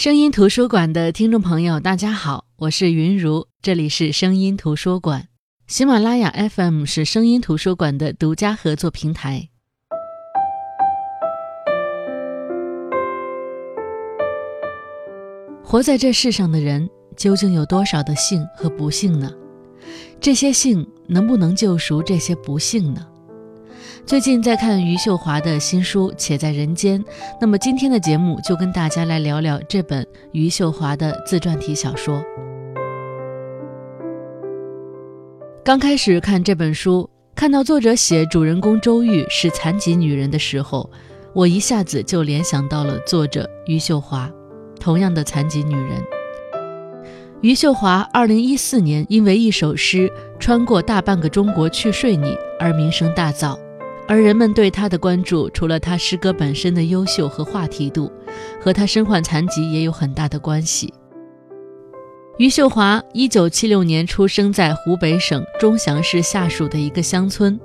声音图书馆的听众朋友，大家好，我是云如，这里是声音图书馆。喜马拉雅 FM 是声音图书馆的独家合作平台。活在这世上的人，究竟有多少的幸和不幸呢？这些幸能不能救赎这些不幸呢？最近在看余秀华的新书《且在人间》，那么今天的节目就跟大家来聊聊这本余秀华的自传体小说。刚开始看这本书，看到作者写主人公周玉是残疾女人的时候，我一下子就联想到了作者余秀华，同样的残疾女人。余秀华二零一四年因为一首诗《穿过大半个中国去睡你》而名声大噪。而人们对他的关注，除了他诗歌本身的优秀和话题度，和他身患残疾也有很大的关系。余秀华一九七六年出生在湖北省钟祥市下属的一个乡村，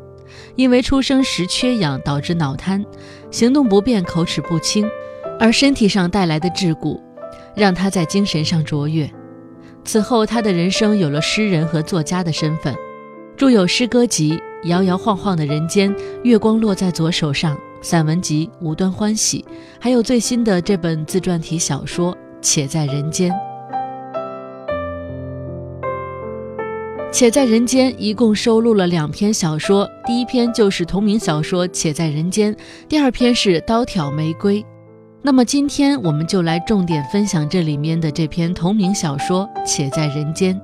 因为出生时缺氧导致脑瘫，行动不便，口齿不清，而身体上带来的桎梏，让他在精神上卓越。此后，他的人生有了诗人和作家的身份，著有诗歌集。摇摇晃晃的人间，月光落在左手上。散文集《无端欢喜》，还有最新的这本自传体小说《且在人间》。《且在人间》一共收录了两篇小说，第一篇就是同名小说《且在人间》，第二篇是《刀挑玫瑰》。那么今天我们就来重点分享这里面的这篇同名小说《且在人间》。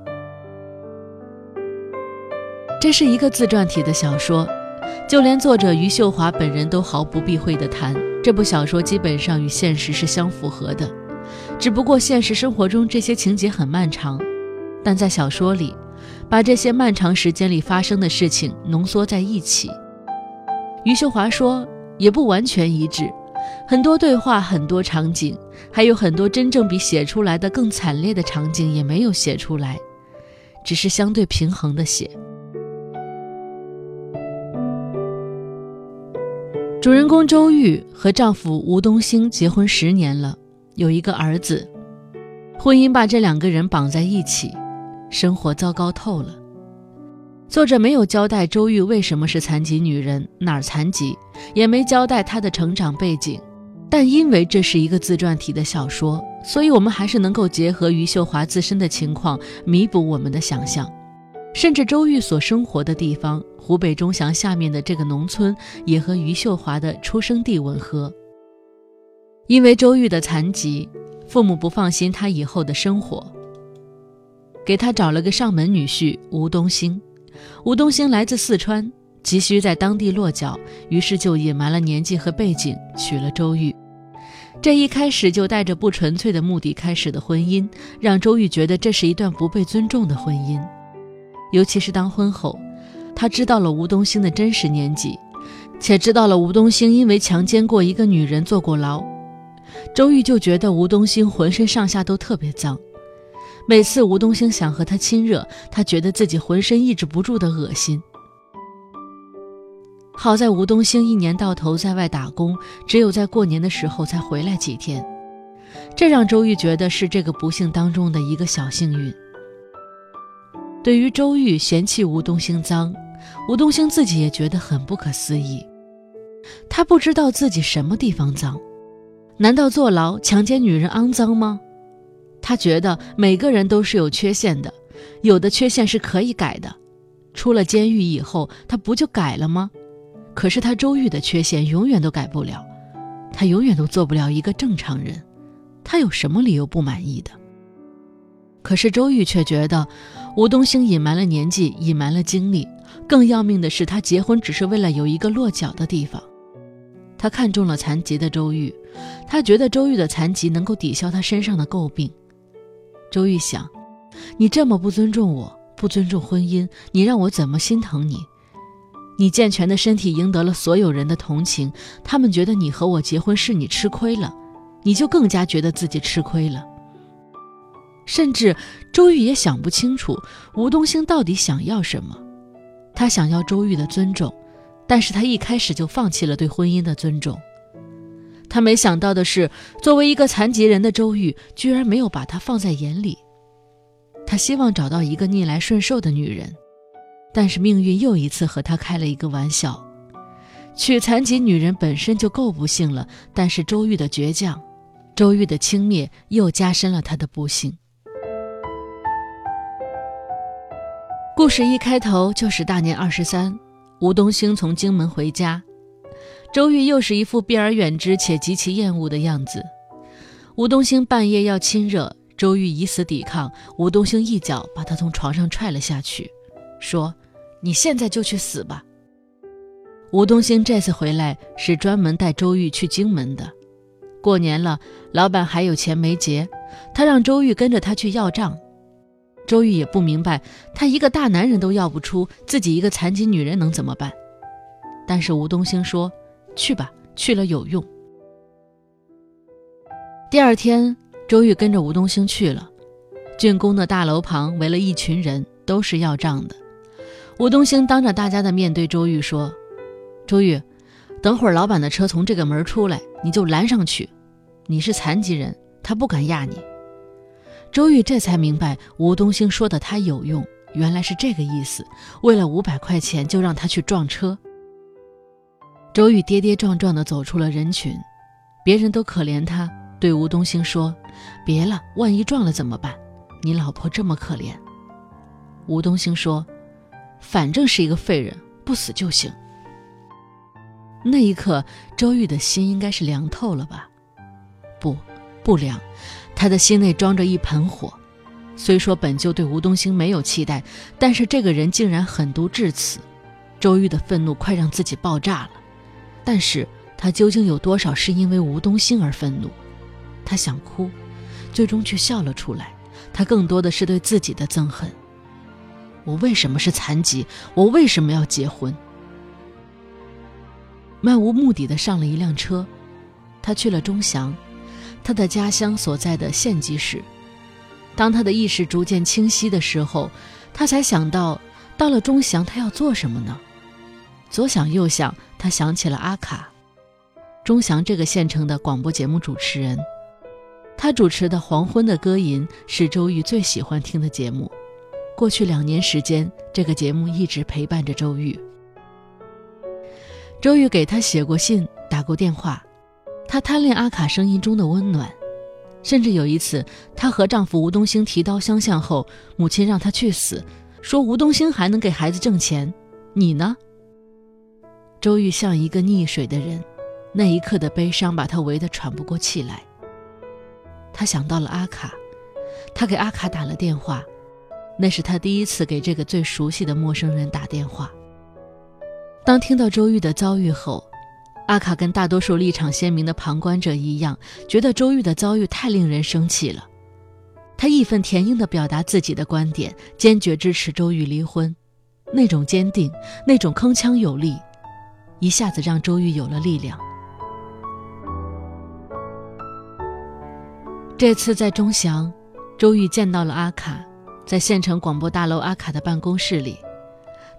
这是一个自传体的小说，就连作者余秀华本人都毫不避讳地谈，这部小说基本上与现实是相符合的，只不过现实生活中这些情节很漫长，但在小说里，把这些漫长时间里发生的事情浓缩在一起。余秀华说，也不完全一致，很多对话，很多场景，还有很多真正比写出来的更惨烈的场景也没有写出来，只是相对平衡的写。主人公周玉和丈夫吴东兴结婚十年了，有一个儿子。婚姻把这两个人绑在一起，生活糟糕透了。作者没有交代周玉为什么是残疾女人，哪儿残疾，也没交代她的成长背景。但因为这是一个自传体的小说，所以我们还是能够结合余秀华自身的情况，弥补我们的想象。甚至周玉所生活的地方，湖北钟祥下面的这个农村，也和余秀华的出生地吻合。因为周玉的残疾，父母不放心他以后的生活，给他找了个上门女婿吴东兴。吴东兴来自四川，急需在当地落脚，于是就隐瞒了年纪和背景，娶了周玉。这一开始就带着不纯粹的目的开始的婚姻，让周玉觉得这是一段不被尊重的婚姻。尤其是当婚后，他知道了吴东兴的真实年纪，且知道了吴东兴因为强奸过一个女人坐过牢，周玉就觉得吴东兴浑身上下都特别脏。每次吴东兴想和他亲热，他觉得自己浑身抑制不住的恶心。好在吴东兴一年到头在外打工，只有在过年的时候才回来几天，这让周玉觉得是这个不幸当中的一个小幸运。对于周玉嫌弃吴东兴脏，吴东兴自己也觉得很不可思议。他不知道自己什么地方脏，难道坐牢强奸女人肮脏吗？他觉得每个人都是有缺陷的，有的缺陷是可以改的。出了监狱以后，他不就改了吗？可是他周玉的缺陷永远都改不了，他永远都做不了一个正常人。他有什么理由不满意的？可是周玉却觉得。吴东兴隐瞒了年纪，隐瞒了经历，更要命的是，他结婚只是为了有一个落脚的地方。他看中了残疾的周玉，他觉得周玉的残疾能够抵消他身上的诟病。周玉想：你这么不尊重我，不尊重婚姻，你让我怎么心疼你？你健全的身体赢得了所有人的同情，他们觉得你和我结婚是你吃亏了，你就更加觉得自己吃亏了。甚至周玉也想不清楚吴东兴到底想要什么。他想要周玉的尊重，但是他一开始就放弃了对婚姻的尊重。他没想到的是，作为一个残疾人的周玉，居然没有把他放在眼里。他希望找到一个逆来顺受的女人，但是命运又一次和他开了一个玩笑。娶残疾女人本身就够不幸了，但是周玉的倔强，周玉的轻蔑，又加深了他的不幸。故事一开头就是大年二十三，吴东兴从荆门回家，周玉又是一副避而远之且极其厌恶的样子。吴东兴半夜要亲热，周玉以死抵抗，吴东兴一脚把他从床上踹了下去，说：“你现在就去死吧。”吴东兴这次回来是专门带周玉去荆门的，过年了，老板还有钱没结，他让周玉跟着他去要账。周玉也不明白，他一个大男人都要不出，自己一个残疾女人能怎么办？但是吴东兴说：“去吧，去了有用。”第二天，周玉跟着吴东兴去了，竣工的大楼旁围了一群人，都是要账的。吴东兴当着大家的面对周玉说：“周玉，等会儿老板的车从这个门出来，你就拦上去。你是残疾人，他不敢压你。”周玉这才明白吴东兴说的他有用，原来是这个意思。为了五百块钱就让他去撞车。周玉跌跌撞撞地走出了人群，别人都可怜他，对吴东兴说：“别了，万一撞了怎么办？你老婆这么可怜。”吴东兴说：“反正是一个废人，不死就行。”那一刻，周玉的心应该是凉透了吧？不，不凉。他的心内装着一盆火，虽说本就对吴东兴没有期待，但是这个人竟然狠毒至此，周玉的愤怒快让自己爆炸了。但是他究竟有多少是因为吴东兴而愤怒？他想哭，最终却笑了出来。他更多的是对自己的憎恨。我为什么是残疾？我为什么要结婚？漫无目的的上了一辆车，他去了钟祥。他的家乡所在的县级市。当他的意识逐渐清晰的时候，他才想到，到了钟祥，他要做什么呢？左想右想，他想起了阿卡，钟祥这个县城的广播节目主持人。他主持的《黄昏的歌吟》是周玉最喜欢听的节目。过去两年时间，这个节目一直陪伴着周玉。周玉给他写过信，打过电话。她贪恋阿卡声音中的温暖，甚至有一次，她和丈夫吴东兴提刀相向后，母亲让她去死，说吴东兴还能给孩子挣钱，你呢？周玉像一个溺水的人，那一刻的悲伤把她围得喘不过气来。她想到了阿卡，她给阿卡打了电话，那是她第一次给这个最熟悉的陌生人打电话。当听到周玉的遭遇后。阿卡跟大多数立场鲜明的旁观者一样，觉得周玉的遭遇太令人生气了。他义愤填膺地表达自己的观点，坚决支持周玉离婚。那种坚定，那种铿锵有力，一下子让周玉有了力量。这次在钟祥，周玉见到了阿卡，在县城广播大楼阿卡的办公室里，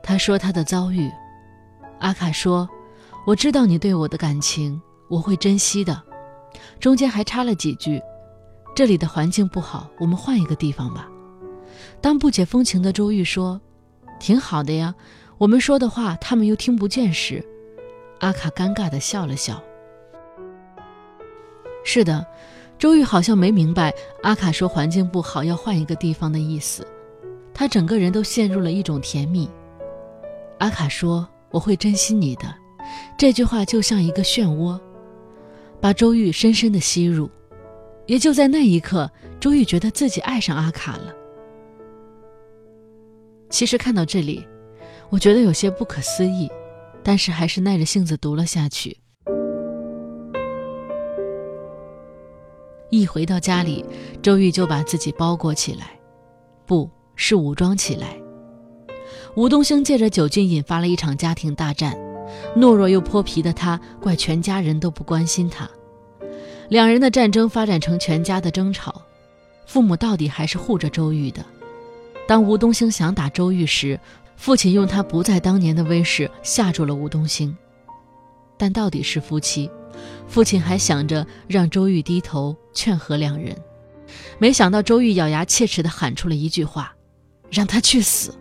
他说他的遭遇。阿卡说。我知道你对我的感情，我会珍惜的。中间还插了几句：“这里的环境不好，我们换一个地方吧。”当不解风情的周玉说：“挺好的呀。”我们说的话他们又听不见时，阿卡尴尬地笑了笑。是的，周玉好像没明白阿卡说环境不好要换一个地方的意思，他整个人都陷入了一种甜蜜。阿卡说：“我会珍惜你的。”这句话就像一个漩涡，把周玉深深的吸入。也就在那一刻，周玉觉得自己爱上阿卡了。其实看到这里，我觉得有些不可思议，但是还是耐着性子读了下去。一回到家里，周玉就把自己包裹起来，不是武装起来。吴东兴借着酒劲引发了一场家庭大战。懦弱又泼皮的他，怪全家人都不关心他。两人的战争发展成全家的争吵，父母到底还是护着周玉的。当吴东兴想打周玉时，父亲用他不在当年的威势吓住了吴东兴。但到底是夫妻，父亲还想着让周玉低头劝和两人，没想到周玉咬牙切齿地喊出了一句话：“让他去死！”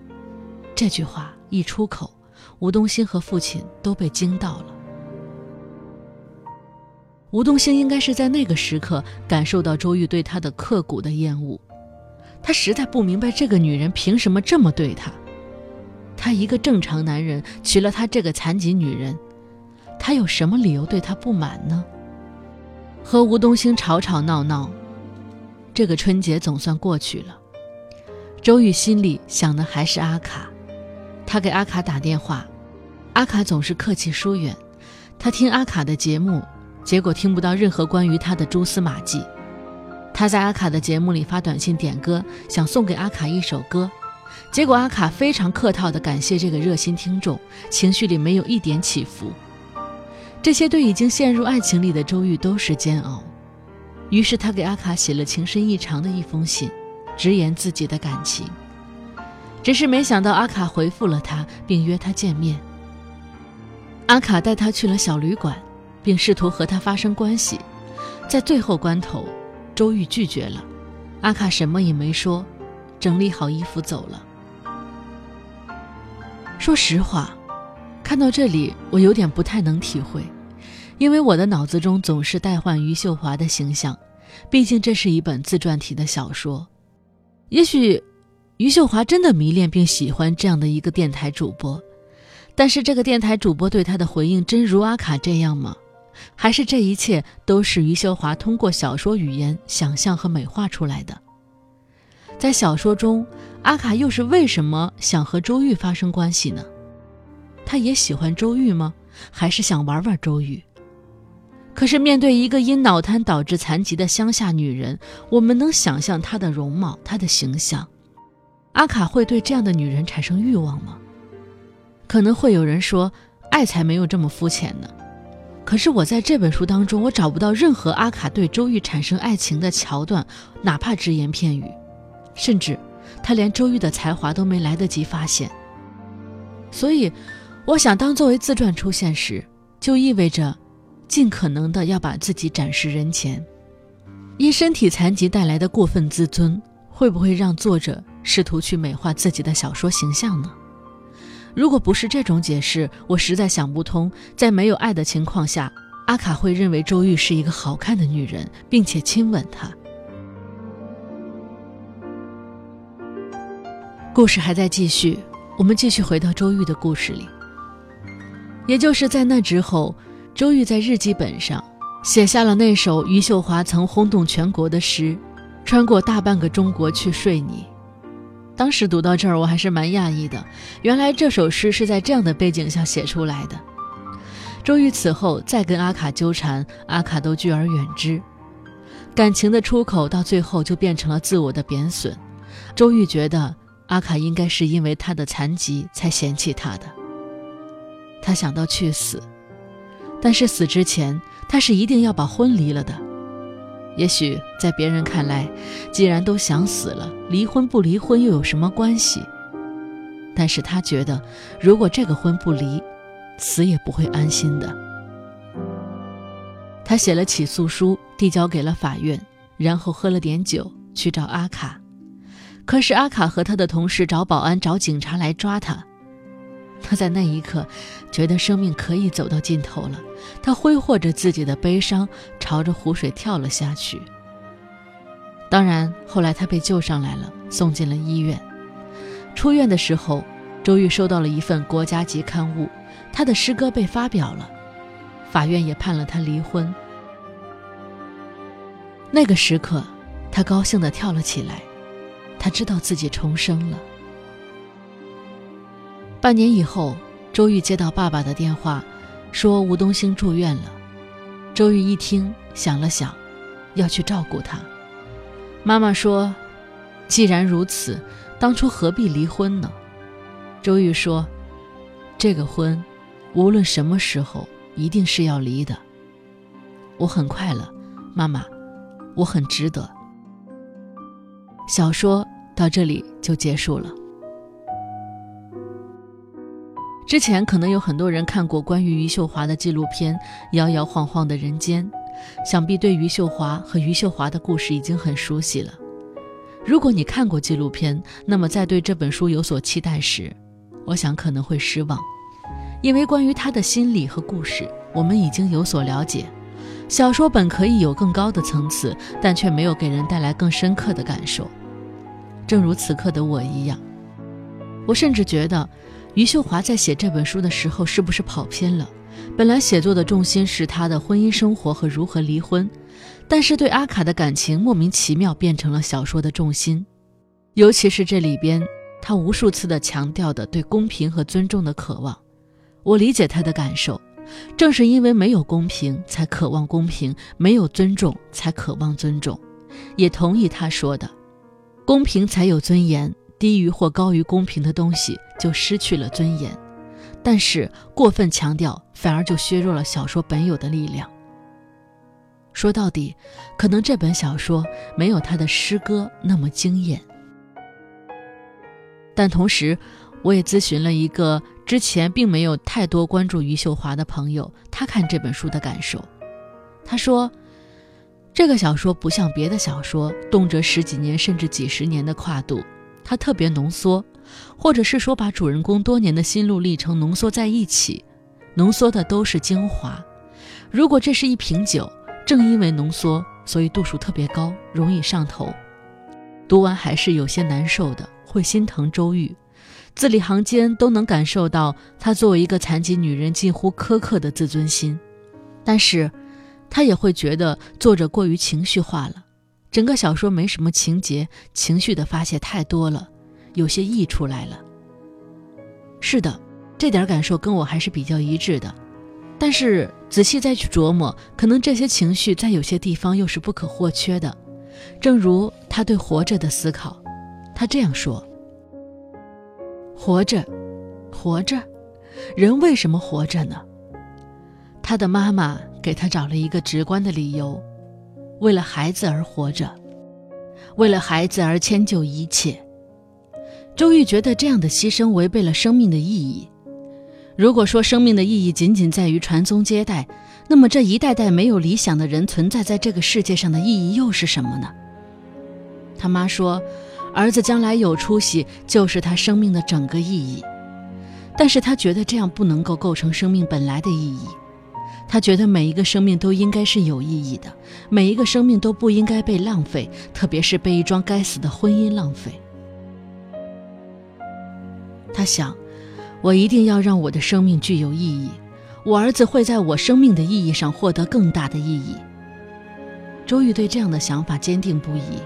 这句话一出口，吴东兴和父亲都被惊到了。吴东兴应该是在那个时刻感受到周玉对他的刻骨的厌恶，他实在不明白这个女人凭什么这么对他。他一个正常男人娶了她这个残疾女人，他有什么理由对她不满呢？和吴东兴吵吵闹闹，这个春节总算过去了。周玉心里想的还是阿卡，他给阿卡打电话，阿卡总是客气疏远。他听阿卡的节目，结果听不到任何关于他的蛛丝马迹。他在阿卡的节目里发短信点歌，想送给阿卡一首歌。结果阿卡非常客套地感谢这个热心听众，情绪里没有一点起伏。这些对已经陷入爱情里的周玉都是煎熬。于是他给阿卡写了情深意长的一封信，直言自己的感情。只是没想到阿卡回复了他，并约他见面。阿卡带他去了小旅馆，并试图和他发生关系。在最后关头，周玉拒绝了。阿卡什么也没说。整理好衣服走了。说实话，看到这里我有点不太能体会，因为我的脑子中总是代换余秀华的形象，毕竟这是一本自传体的小说。也许余秀华真的迷恋并喜欢这样的一个电台主播，但是这个电台主播对他的回应真如阿卡这样吗？还是这一切都是余秀华通过小说语言想象和美化出来的？在小说中，阿卡又是为什么想和周玉发生关系呢？他也喜欢周玉吗？还是想玩玩周玉？可是面对一个因脑瘫导致残疾的乡下女人，我们能想象她的容貌、她的形象，阿卡会对这样的女人产生欲望吗？可能会有人说，爱才没有这么肤浅呢。可是我在这本书当中，我找不到任何阿卡对周玉产生爱情的桥段，哪怕只言片语。甚至，他连周玉的才华都没来得及发现。所以，我想，当作为自传出现时，就意味着尽可能的要把自己展示人前。因身体残疾带来的过分自尊，会不会让作者试图去美化自己的小说形象呢？如果不是这种解释，我实在想不通，在没有爱的情况下，阿卡会认为周玉是一个好看的女人，并且亲吻她。故事还在继续，我们继续回到周玉的故事里。也就是在那之后，周玉在日记本上写下了那首余秀华曾轰动全国的诗：“穿过大半个中国去睡你。”当时读到这儿，我还是蛮讶异的，原来这首诗是在这样的背景下写出来的。周玉此后再跟阿卡纠缠，阿卡都拒而远之，感情的出口到最后就变成了自我的贬损。周玉觉得。阿卡应该是因为他的残疾才嫌弃他的。他想到去死，但是死之前他是一定要把婚离了的。也许在别人看来，既然都想死了，离婚不离婚又有什么关系？但是他觉得，如果这个婚不离，死也不会安心的。他写了起诉书，递交给了法院，然后喝了点酒去找阿卡。可是阿卡和他的同事找保安、找警察来抓他。他在那一刻觉得生命可以走到尽头了。他挥霍着自己的悲伤，朝着湖水跳了下去。当然，后来他被救上来了，送进了医院。出院的时候，周玉收到了一份国家级刊物，他的诗歌被发表了，法院也判了他离婚。那个时刻，他高兴地跳了起来。他知道自己重生了。半年以后，周玉接到爸爸的电话，说吴东兴住院了。周玉一听，想了想，要去照顾他。妈妈说：“既然如此，当初何必离婚呢？”周玉说：“这个婚，无论什么时候，一定是要离的。我很快乐，妈妈，我很值得。”小说到这里就结束了。之前可能有很多人看过关于余秀华的纪录片《摇摇晃晃的人间》，想必对余秀华和余秀华的故事已经很熟悉了。如果你看过纪录片，那么在对这本书有所期待时，我想可能会失望，因为关于他的心理和故事，我们已经有所了解。小说本可以有更高的层次，但却没有给人带来更深刻的感受。正如此刻的我一样，我甚至觉得。余秀华在写这本书的时候，是不是跑偏了？本来写作的重心是她的婚姻生活和如何离婚，但是对阿卡的感情莫名其妙变成了小说的重心。尤其是这里边，他无数次的强调的对公平和尊重的渴望，我理解他的感受。正是因为没有公平，才渴望公平；没有尊重，才渴望尊重。也同意他说的，公平才有尊严。低于或高于公平的东西就失去了尊严，但是过分强调反而就削弱了小说本有的力量。说到底，可能这本小说没有他的诗歌那么惊艳。但同时，我也咨询了一个之前并没有太多关注余秀华的朋友，他看这本书的感受。他说，这个小说不像别的小说，动辄十几年甚至几十年的跨度。它特别浓缩，或者是说把主人公多年的心路历程浓缩在一起，浓缩的都是精华。如果这是一瓶酒，正因为浓缩，所以度数特别高，容易上头。读完还是有些难受的，会心疼周玉，字里行间都能感受到她作为一个残疾女人近乎苛刻的自尊心。但是，他也会觉得作者过于情绪化了。整个小说没什么情节，情绪的发泄太多了，有些溢出来了。是的，这点感受跟我还是比较一致的。但是仔细再去琢磨，可能这些情绪在有些地方又是不可或缺的。正如他对活着的思考，他这样说：“活着，活着，人为什么活着呢？”他的妈妈给他找了一个直观的理由。为了孩子而活着，为了孩子而迁就一切。周玉觉得这样的牺牲违背了生命的意义。如果说生命的意义仅仅在于传宗接代，那么这一代代没有理想的人存在在这个世界上的意义又是什么呢？他妈说，儿子将来有出息就是他生命的整个意义，但是他觉得这样不能够构成生命本来的意义。他觉得每一个生命都应该是有意义的，每一个生命都不应该被浪费，特别是被一桩该死的婚姻浪费。他想，我一定要让我的生命具有意义，我儿子会在我生命的意义上获得更大的意义。周玉对这样的想法坚定不移，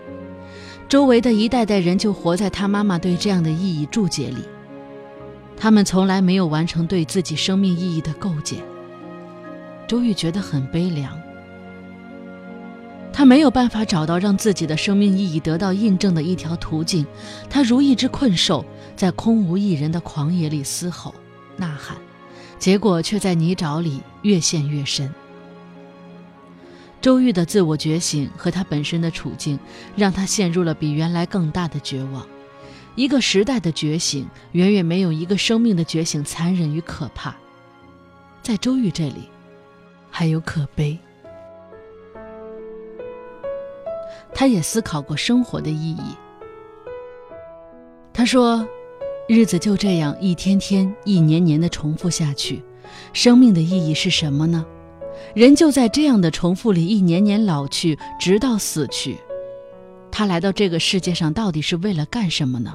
周围的一代代人就活在他妈妈对这样的意义注解里，他们从来没有完成对自己生命意义的构建。周玉觉得很悲凉，他没有办法找到让自己的生命意义得到印证的一条途径，他如一只困兽，在空无一人的狂野里嘶吼、呐喊，结果却在泥沼里越陷越深。周玉的自我觉醒和他本身的处境，让他陷入了比原来更大的绝望。一个时代的觉醒，远远没有一个生命的觉醒残忍与可怕。在周玉这里。还有可悲。他也思考过生活的意义。他说：“日子就这样一天天、一年年的重复下去，生命的意义是什么呢？人就在这样的重复里一年年老去，直到死去。他来到这个世界上，到底是为了干什么呢？”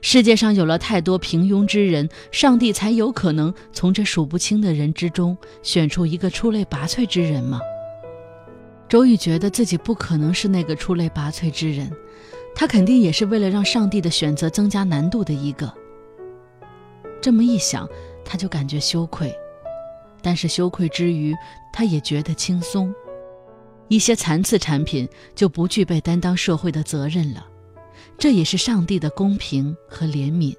世界上有了太多平庸之人，上帝才有可能从这数不清的人之中选出一个出类拔萃之人吗？周玉觉得自己不可能是那个出类拔萃之人，他肯定也是为了让上帝的选择增加难度的一个。这么一想，他就感觉羞愧，但是羞愧之余，他也觉得轻松。一些残次产品就不具备担当社会的责任了。这也是上帝的公平和怜悯。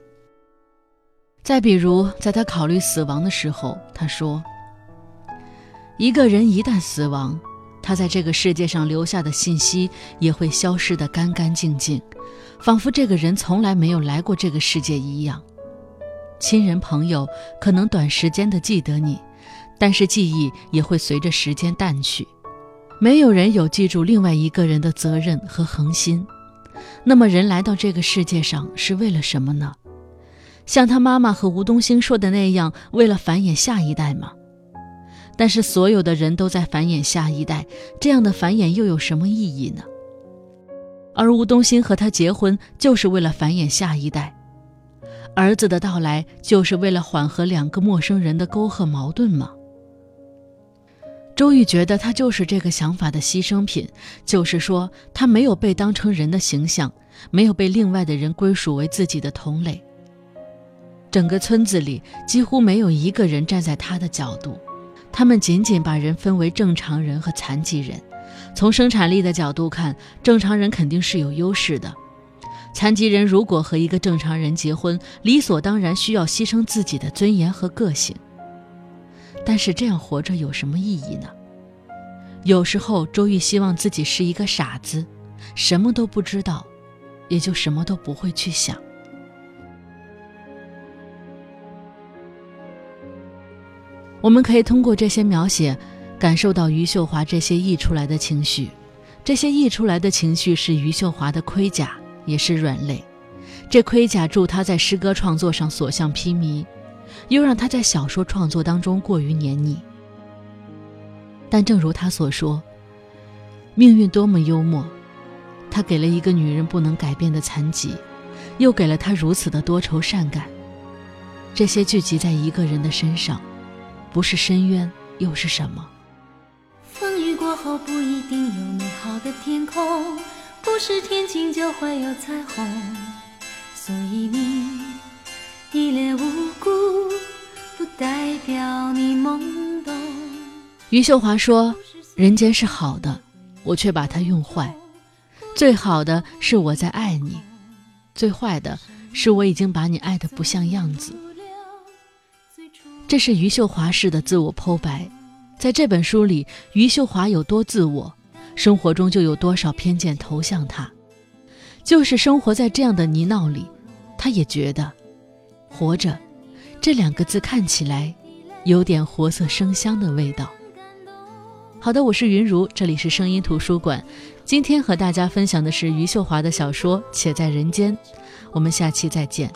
再比如，在他考虑死亡的时候，他说：“一个人一旦死亡，他在这个世界上留下的信息也会消失得干干净净，仿佛这个人从来没有来过这个世界一样。亲人朋友可能短时间的记得你，但是记忆也会随着时间淡去。没有人有记住另外一个人的责任和恒心。那么，人来到这个世界上是为了什么呢？像他妈妈和吴东兴说的那样，为了繁衍下一代吗？但是所有的人都在繁衍下一代，这样的繁衍又有什么意义呢？而吴东兴和他结婚就是为了繁衍下一代，儿子的到来就是为了缓和两个陌生人的沟壑矛盾吗？周玉觉得他就是这个想法的牺牲品，就是说他没有被当成人的形象，没有被另外的人归属为自己的同类。整个村子里几乎没有一个人站在他的角度，他们仅仅把人分为正常人和残疾人。从生产力的角度看，正常人肯定是有优势的。残疾人如果和一个正常人结婚，理所当然需要牺牲自己的尊严和个性。但是这样活着有什么意义呢？有时候，周玉希望自己是一个傻子，什么都不知道，也就什么都不会去想。我们可以通过这些描写，感受到余秀华这些溢出来的情绪。这些溢出来的情绪是余秀华的盔甲，也是软肋。这盔甲助他在诗歌创作上所向披靡。又让他在小说创作当中过于黏腻。但正如他所说，命运多么幽默，他给了一个女人不能改变的残疾，又给了她如此的多愁善感。这些聚集在一个人的身上，不是深渊又是什么？风雨过后不一定有美好的天空，不是天晴就会有彩虹，所以你。一脸无余秀华说：“人间是好的，我却把它用坏。最好的是我在爱你，最坏的是我已经把你爱得不像样子。”这是余秀华式的自我剖白。在这本书里，余秀华有多自我，生活中就有多少偏见投向他。就是生活在这样的泥淖里，他也觉得。活着，这两个字看起来有点活色生香的味道。好的，我是云如，这里是声音图书馆。今天和大家分享的是余秀华的小说《且在人间》，我们下期再见。